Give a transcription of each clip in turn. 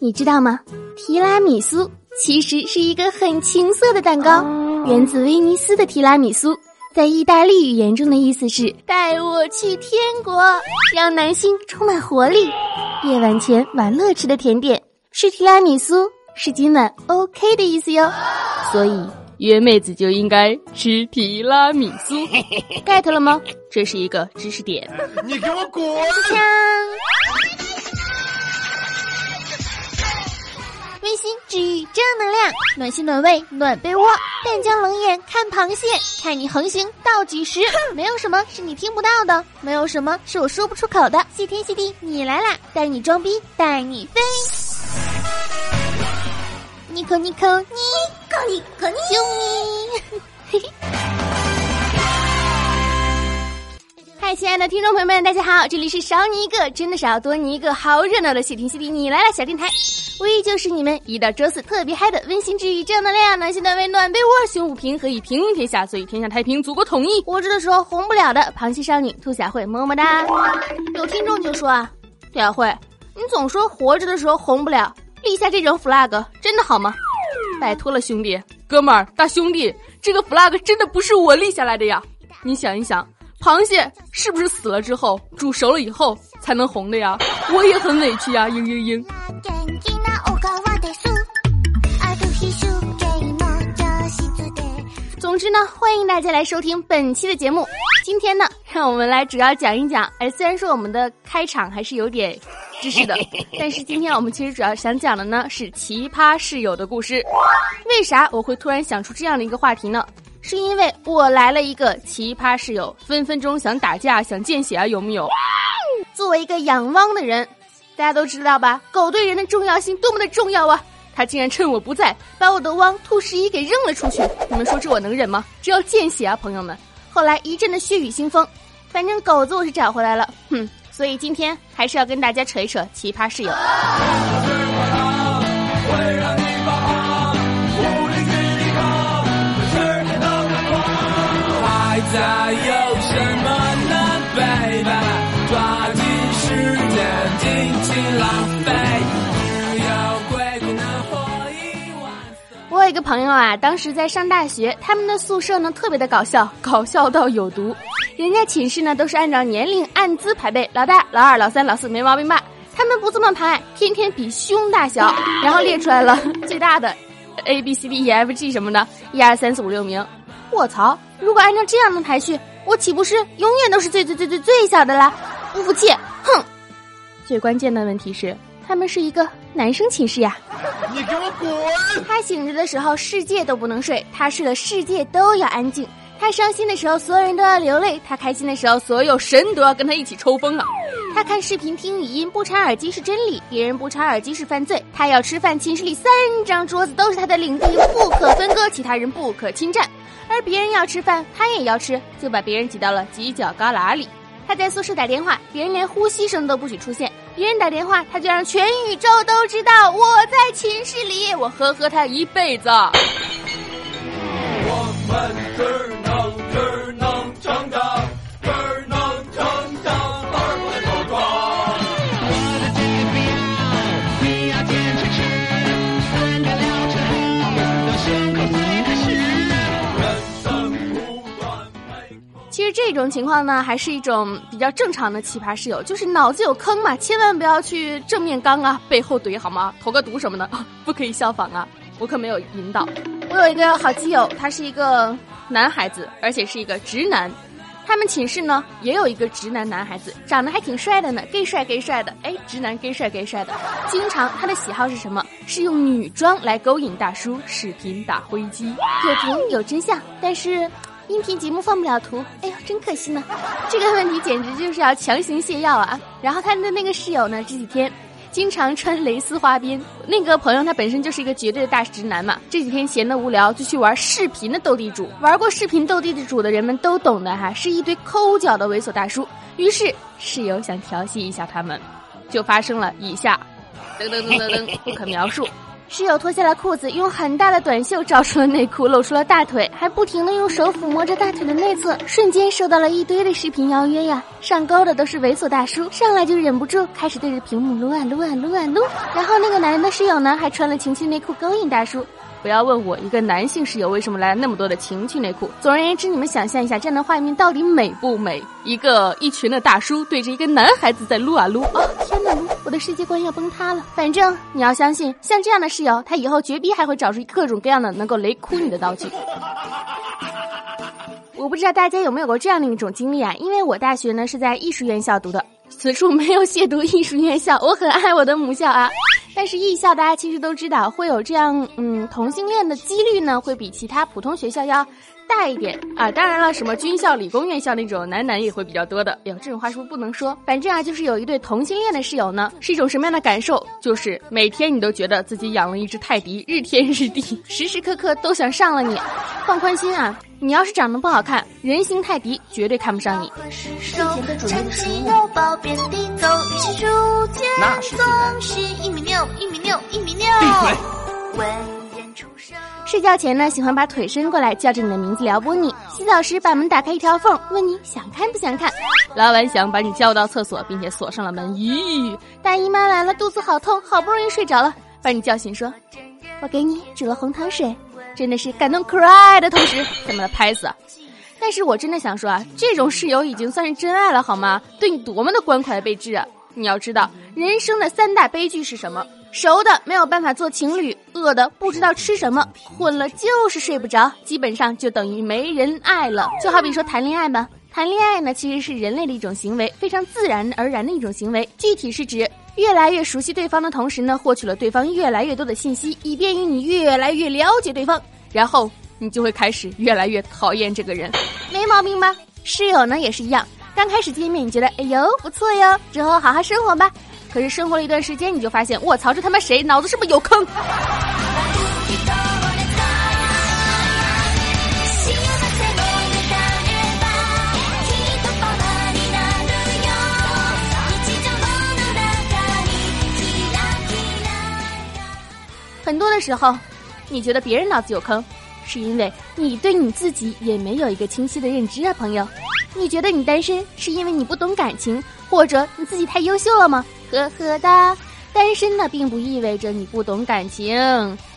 你知道吗？提拉米苏其实是一个很青涩的蛋糕，源自威尼斯的提拉米苏，在意大利语言中的意思是“带我去天国”，让男性充满活力。夜晚前玩乐吃的甜点，是提拉米苏是今晚 OK 的意思哟。所以约妹子就应该吃提拉米苏，get 了吗？这是一个知识点。你给我滚！温馨治愈正能量，暖心暖胃暖被窝。但将冷眼看螃蟹，看你横行到几时。没有什么是你听不到的，没有什么是我说不出口的。谢天谢地，你来啦！带你装逼，带你飞。尼可尼可尼可尼可尼，救命！嗨，亲爱的听众朋友们，大家好，这里是少你一个真的少，多你一个好热闹的谢天谢地你来了小电台。我依旧是你们一到周四特别嗨的温馨治愈正能量暖心暖胃暖被窝胸无平和以平天下所以天下太平祖国统一活着的时候红不了的螃蟹少女兔小慧么么哒。有听众就说啊，兔小慧，你总说活着的时候红不了，立下这种 flag 真的好吗？拜托了兄弟，哥们儿大兄弟，这个 flag 真的不是我立下来的呀！你想一想，螃蟹是不是死了之后煮熟了以后才能红的呀？我也很委屈呀，嘤嘤嘤。总之呢，欢迎大家来收听本期的节目。今天呢，让我们来主要讲一讲。哎，虽然说我们的开场还是有点知识的，但是今天我们其实主要想讲的呢是奇葩室友的故事。为啥我会突然想出这样的一个话题呢？是因为我来了一个奇葩室友，分分钟想打架、想见血啊，有没有？作为一个养汪的人，大家都知道吧？狗对人的重要性多么的重要啊！他竟然趁我不在，把我的汪兔十一给扔了出去。你们说这我能忍吗？这要见血啊，朋友们！后来一阵的血雨腥风，反正狗子我是找回来了，哼！所以今天还是要跟大家扯一扯奇葩室友。一个朋友啊，当时在上大学，他们的宿舍呢特别的搞笑，搞笑到有毒。人家寝室呢都是按照年龄按资排辈，老大、老二、老三、老四没毛病吧？他们不这么排，天天比胸大小，然后列出来了 最大的 A B C D E F G 什么的，一二三四五六名。卧槽！如果按照这样的排序，我岂不是永远都是最最最最最小的啦？不服气！哼！最关键的问题是，他们是一个男生寝室呀。你给我滚！他醒着的时候，世界都不能睡；他睡了，世界都要安静。他伤心的时候，所有人都要流泪；他开心的时候，所有神都要跟他一起抽风啊！他看视频、听语音，不插耳机是真理；别人不插耳机是犯罪。他要吃饭，寝室里三张桌子都是他的领地，不可分割，其他人不可侵占。而别人要吃饭，他也要吃，就把别人挤到了犄角旮旯里。他在宿舍打电话，别人连呼吸声都不许出现。别人打电话，他就让全宇宙都知道我在寝室里，我呵呵他一辈子。我们这种情况呢，还是一种比较正常的奇葩室友，就是脑子有坑嘛，千万不要去正面刚啊，背后怼好吗？投个毒什么的，不可以效仿啊！我可没有引导。我有一个好基友，他是一个男孩子，而且是一个直男。他们寝室呢也有一个直男男孩子，长得还挺帅的呢，gay 帅 gay 帅的。哎，直男 gay 帅 gay 帅的。经常他的喜好是什么？是用女装来勾引大叔，视频打灰机。有图有真相，但是。音频节目放不了图，哎呦，真可惜呢！这个问题简直就是要强行泻药啊！然后他的那个室友呢，这几天经常穿蕾丝花边。那个朋友他本身就是一个绝对的大直男嘛，这几天闲得无聊就去玩视频的斗地主。玩过视频斗地主的人们都懂的哈，是一堆抠脚的猥琐大叔。于是室友想调戏一下他们，就发生了以下噔噔噔噔噔不可描述。室友脱下了裤子，用很大的短袖罩住了内裤，露出了大腿，还不停的用手抚摸着大腿的内侧，瞬间收到了一堆的视频邀约呀！上钩的都是猥琐大叔，上来就忍不住开始对着屏幕撸啊撸啊撸啊撸。然后那个男人的室友呢，还穿了情趣内裤勾引大叔。不要问我一个男性室友为什么来了那么多的情趣内裤。总而言之，你们想象一下这样的画面到底美不美？一个一群的大叔对着一个男孩子在撸啊撸，哦天，我的世界观要崩塌了。反正你要相信，像这样的室友，他以后绝逼还会找出各种各样的能够雷哭你的道具。我不知道大家有没有过这样的一种经历啊？因为我大学呢是在艺术院校读的，此处没有亵渎艺术院校，我很爱我的母校啊。但是艺校大家其实都知道会有这样，嗯，同性恋的几率呢会比其他普通学校要大一点啊。当然了，什么军校、理工院校那种男男也会比较多的。哎呦，这种话是不是不能说？反正啊，就是有一对同性恋的室友呢，是一种什么样的感受？就是每天你都觉得自己养了一只泰迪，日天日地，时时刻刻都想上了你。放宽心啊，你要是长得不好看，人形泰迪绝对看不上你。那是一米六，一米六。睡觉前呢，喜欢把腿伸过来，叫着你的名字撩拨你；洗澡时把门打开一条缝，问你想看不想看；拉完翔把你叫到厕所，并且锁上了门。咦，大姨妈来了，肚子好痛，好不容易睡着了，把你叫醒，说：“我给你煮了红糖水。”真的是感动 cry 的同时，想把他拍死。但是我真的想说啊，这种室友已经算是真爱了，好吗？对你多么的关怀备至啊！你要知道，人生的三大悲剧是什么？熟的没有办法做情侣，饿的不知道吃什么，困了就是睡不着，基本上就等于没人爱了。就好比说谈恋爱吧，谈恋爱呢其实是人类的一种行为，非常自然而然的一种行为。具体是指越来越熟悉对方的同时呢，获取了对方越来越多的信息，以便于你越来越了解对方，然后你就会开始越来越讨厌这个人，没毛病吧？室友呢也是一样。刚开始见面，你觉得哎呦不错哟，之后好好生活吧。可是生活了一段时间，你就发现我操，这他妈谁脑子是不是有坑？很多的时候，你觉得别人脑子有坑，是因为你对你自己也没有一个清晰的认知啊，朋友。你觉得你单身是因为你不懂感情，或者你自己太优秀了吗？呵呵哒，单身呢并不意味着你不懂感情，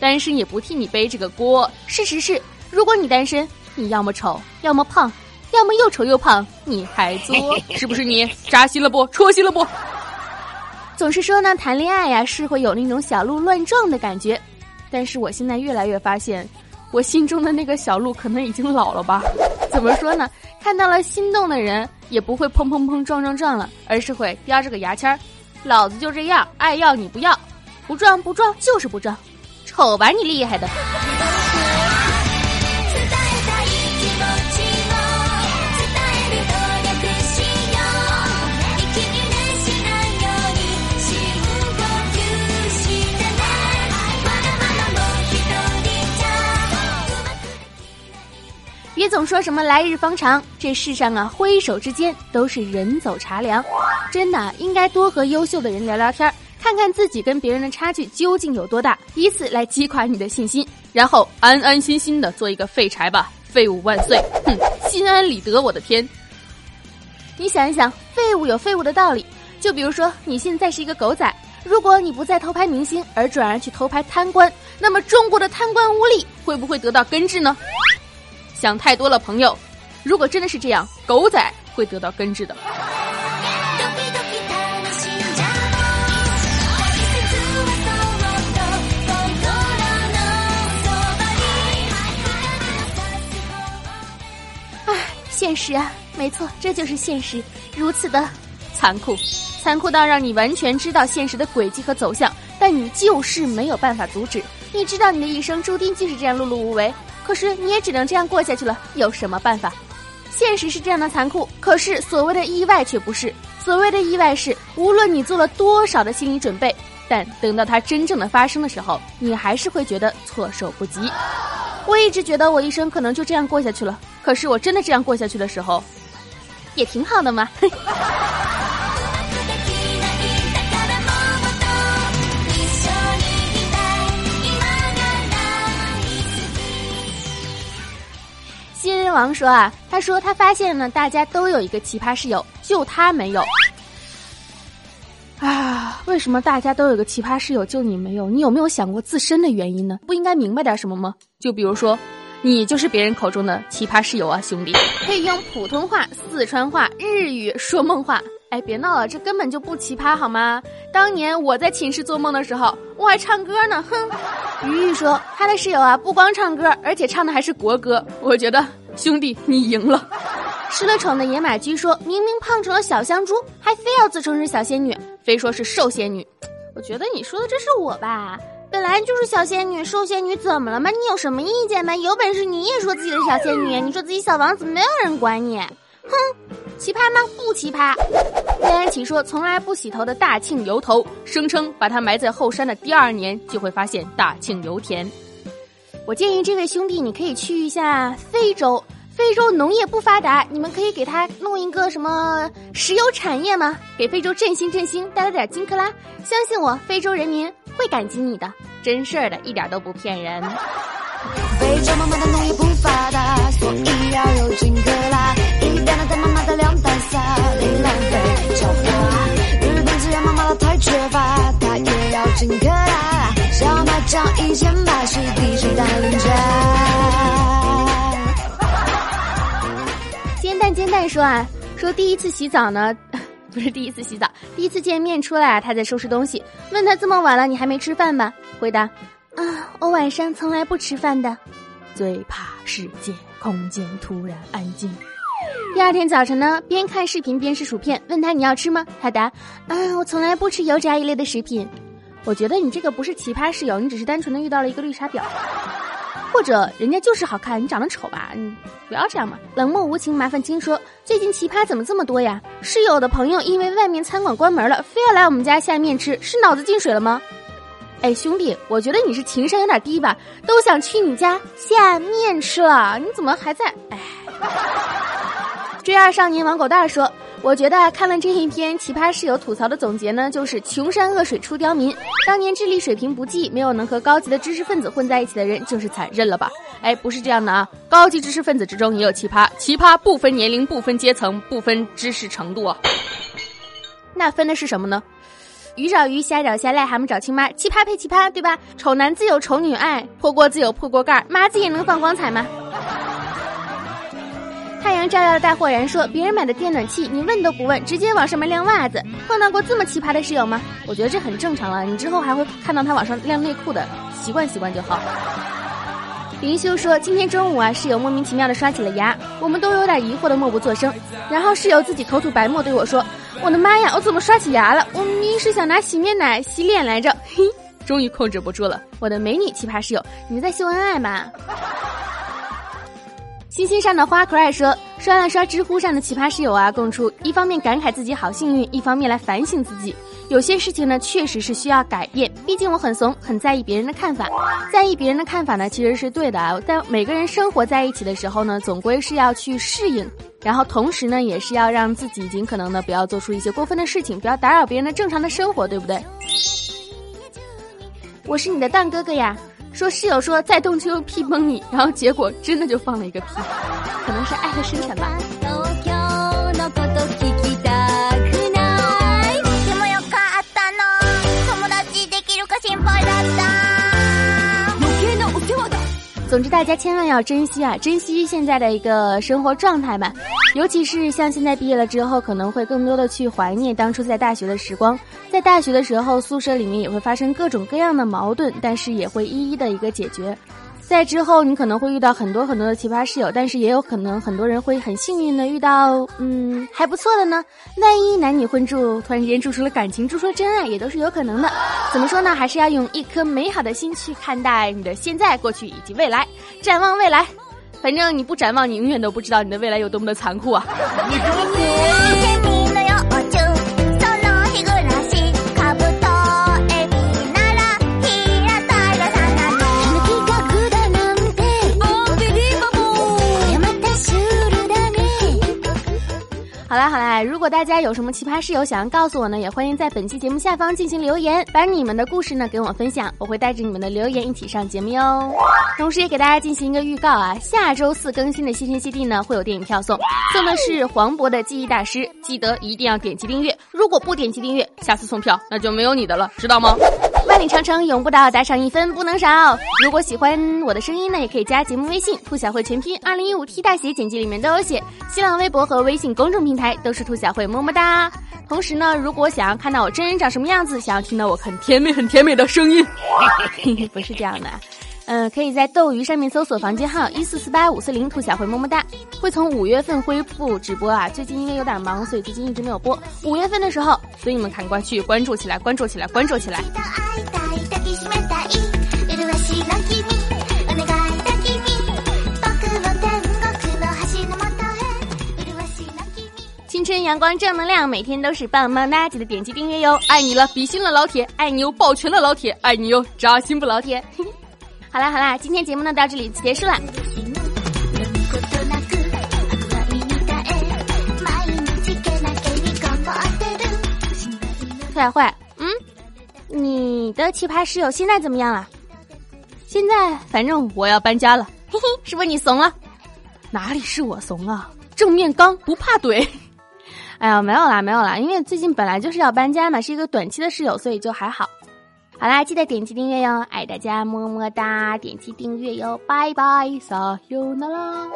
单身也不替你背这个锅。事实是，如果你单身，你要么丑，要么胖，要么又丑又胖，你还作，是不是你扎心了不？戳心了不？总是说呢，谈恋爱呀是会有那种小鹿乱撞的感觉，但是我现在越来越发现，我心中的那个小鹿可能已经老了吧。怎么说呢？看到了心动的人，也不会砰砰砰撞撞撞了，而是会叼着个牙签儿，老子就这样，爱要你不要，不撞不撞就是不撞，瞅吧你厉害的。别总说什么来日方长，这世上啊，挥手之间都是人走茶凉。真的应该多和优秀的人聊聊天，看看自己跟别人的差距究竟有多大，以此来击垮你的信心，然后安安心心的做一个废柴吧，废物万岁！哼，心安理得，我的天！你想一想，废物有废物的道理，就比如说你现在是一个狗仔，如果你不再偷拍明星，而转而去偷拍贪官，那么中国的贪官污吏会不会得到根治呢？想太多了，朋友。如果真的是这样，狗仔会得到根治的。唉，现实啊，没错，这就是现实，如此的残酷，残酷到让你完全知道现实的轨迹和走向，但你就是没有办法阻止。你知道你的一生注定就是这样碌碌无为。可是你也只能这样过下去了，有什么办法？现实是这样的残酷，可是所谓的意外却不是。所谓的意外是，无论你做了多少的心理准备，但等到它真正的发生的时候，你还是会觉得措手不及。我一直觉得我一生可能就这样过下去了，可是我真的这样过下去的时候，也挺好的嘛。王说啊，他说他发现呢，大家都有一个奇葩室友，就他没有。啊，为什么大家都有个奇葩室友，就你没有？你有没有想过自身的原因呢？不应该明白点什么吗？就比如说，你就是别人口中的奇葩室友啊，兄弟！可以用普通话、四川话、日语说梦话。哎，别闹了，这根本就不奇葩好吗？当年我在寝室做梦的时候，我还唱歌呢。哼，于玉说他的室友啊，不光唱歌，而且唱的还是国歌。我觉得兄弟你赢了。失了宠的野马驹说明明胖成了小香猪，还非要自称是小仙女，非说是瘦仙女。我觉得你说的这是我吧？本来就是小仙女、瘦仙女，怎么了吗？你有什么意见吗？有本事你也说自己是小仙女，你说自己小王子，没有人管你。哼，奇葩吗？不奇葩。叶安琪说，从来不洗头的大庆油头，声称把它埋在后山的第二年就会发现大庆油田。我建议这位兄弟，你可以去一下非洲。非洲农业不发达，你们可以给他弄一个什么石油产业吗？给非洲振兴振兴，带来点金克拉。相信我，非洲人民会感激你的，真事儿的，一点都不骗人。非洲妈妈的农业不发达，所以要有金克拉。小麻将一千八是地水大零价。煎蛋说啊，说第一次洗澡呢，不是第一次洗澡，第一次见面出来啊，他在收拾东西，问他这么晚了你还没吃饭吧？回答啊，我晚上从来不吃饭的。最怕世界空间突然安静。第二天早晨呢，边看视频边吃薯片，问他你要吃吗？他答啊，我从来不吃油炸一类的食品。我觉得你这个不是奇葩室友，你只是单纯的遇到了一个绿茶婊。或者人家就是好看，你长得丑吧？你不要这样嘛！冷漠无情，麻烦听说最近奇葩怎么这么多呀？室友的朋友因为外面餐馆关门了，非要来我们家下面吃，是脑子进水了吗？哎，兄弟，我觉得你是情商有点低吧？都想去你家下面吃了，你怎么还在？哎，追二少年王狗蛋说。我觉得看了这一篇奇葩室友吐槽的总结呢，就是穷山恶水出刁民。当年智力水平不济，没有能和高级的知识分子混在一起的人，就是惨，认了吧？哎，不是这样的啊，高级知识分子之中也有奇葩，奇葩不分年龄、不分阶层、不分知识程度啊。那分的是什么呢？鱼找鱼，虾找虾，癞蛤蟆找亲妈，奇葩配奇葩，对吧？丑男自有丑女爱，破锅自有破锅盖，妈子也能放光彩吗？太阳照耀的大货人说：“别人买的电暖气，你问都不问，直接往上面晾袜子。碰到过这么奇葩的室友吗？我觉得这很正常了。你之后还会看到他往上晾内裤的，习惯习惯就好。”林修说：“今天中午啊，室友莫名其妙的刷起了牙，我们都有点疑惑的默不作声。然后室友自己口吐白沫对我说：‘我的妈呀，我怎么刷起牙了？我明明是想拿洗面奶洗脸来着。’嘿，终于控制不住了，我的美女奇葩室友，你在秀恩爱吗？”星星上的花可爱说：“刷了刷知乎上的奇葩室友啊，供出一方面感慨自己好幸运，一方面来反省自己。有些事情呢，确实是需要改变。毕竟我很怂，很在意别人的看法。在意别人的看法呢，其实是对的啊。但每个人生活在一起的时候呢，总归是要去适应，然后同时呢，也是要让自己尽可能的不要做出一些过分的事情，不要打扰别人的正常的生活，对不对？我是你的蛋哥哥呀。”说室友说再动就屁崩你，然后结果真的就放了一个屁，可能是爱的深沉吧。总之，大家千万要珍惜啊，珍惜现在的一个生活状态吧。尤其是像现在毕业了之后，可能会更多的去怀念当初在大学的时光。在大学的时候，宿舍里面也会发生各种各样的矛盾，但是也会一一的一个解决。在之后，你可能会遇到很多很多的奇葩室友，但是也有可能很多人会很幸运的遇到，嗯，还不错的呢。万一男女混住，突然间住出了感情，住出了真爱，也都是有可能的。怎么说呢？还是要用一颗美好的心去看待你的现在、过去以及未来，展望未来。反正你不展望，你永远都不知道你的未来有多么的残酷啊！你给我滚！好啦好啦，如果大家有什么奇葩室友想要告诉我呢，也欢迎在本期节目下方进行留言，把你们的故事呢跟我分享，我会带着你们的留言一起上节目哟。同时也给大家进行一个预告啊，下周四更新的新天新地呢会有电影票送，送的是黄渤的记忆大师，记得一定要点击订阅，如果不点击订阅，下次送票那就没有你的了，知道吗？万里长城永不倒，打赏一分不能少。如果喜欢我的声音呢，也可以加节目微信“兔小慧全拼二零一五 T 大写”，简介里面都有写。新浪微博和微信公众平台都是兔小慧，么么哒。同时呢，如果想要看到我真人长什么样子，想要听到我很甜美、很甜美的声音，不是这样的。嗯，可以在斗鱼上面搜索房间号一四四八五四零，兔小慧么么哒，会从五月份恢复直播啊。最近因为有点忙，所以最近一直没有播。五月份的时候，所以你们赶快去关注起来，关注起来，关注起来。青春阳光正能量，每天都是棒棒哒！记得点击订阅哟，爱你了，比心了，老铁，爱你哟，抱拳了，老铁，爱你哟，扎心不，老铁。好啦好啦，今天节目呢到这里结束了。兔小慧，嗯，你的奇葩室友现在怎么样了？现在反正我要搬家了，嘿嘿，是不是你怂了？哪里是我怂啊？正面刚不怕怼。哎呀，没有啦没有啦，因为最近本来就是要搬家嘛，是一个短期的室友，所以就还好。好啦，记得点击订阅哟，爱大家么么哒！点击订阅哟，拜拜，撒由那拉。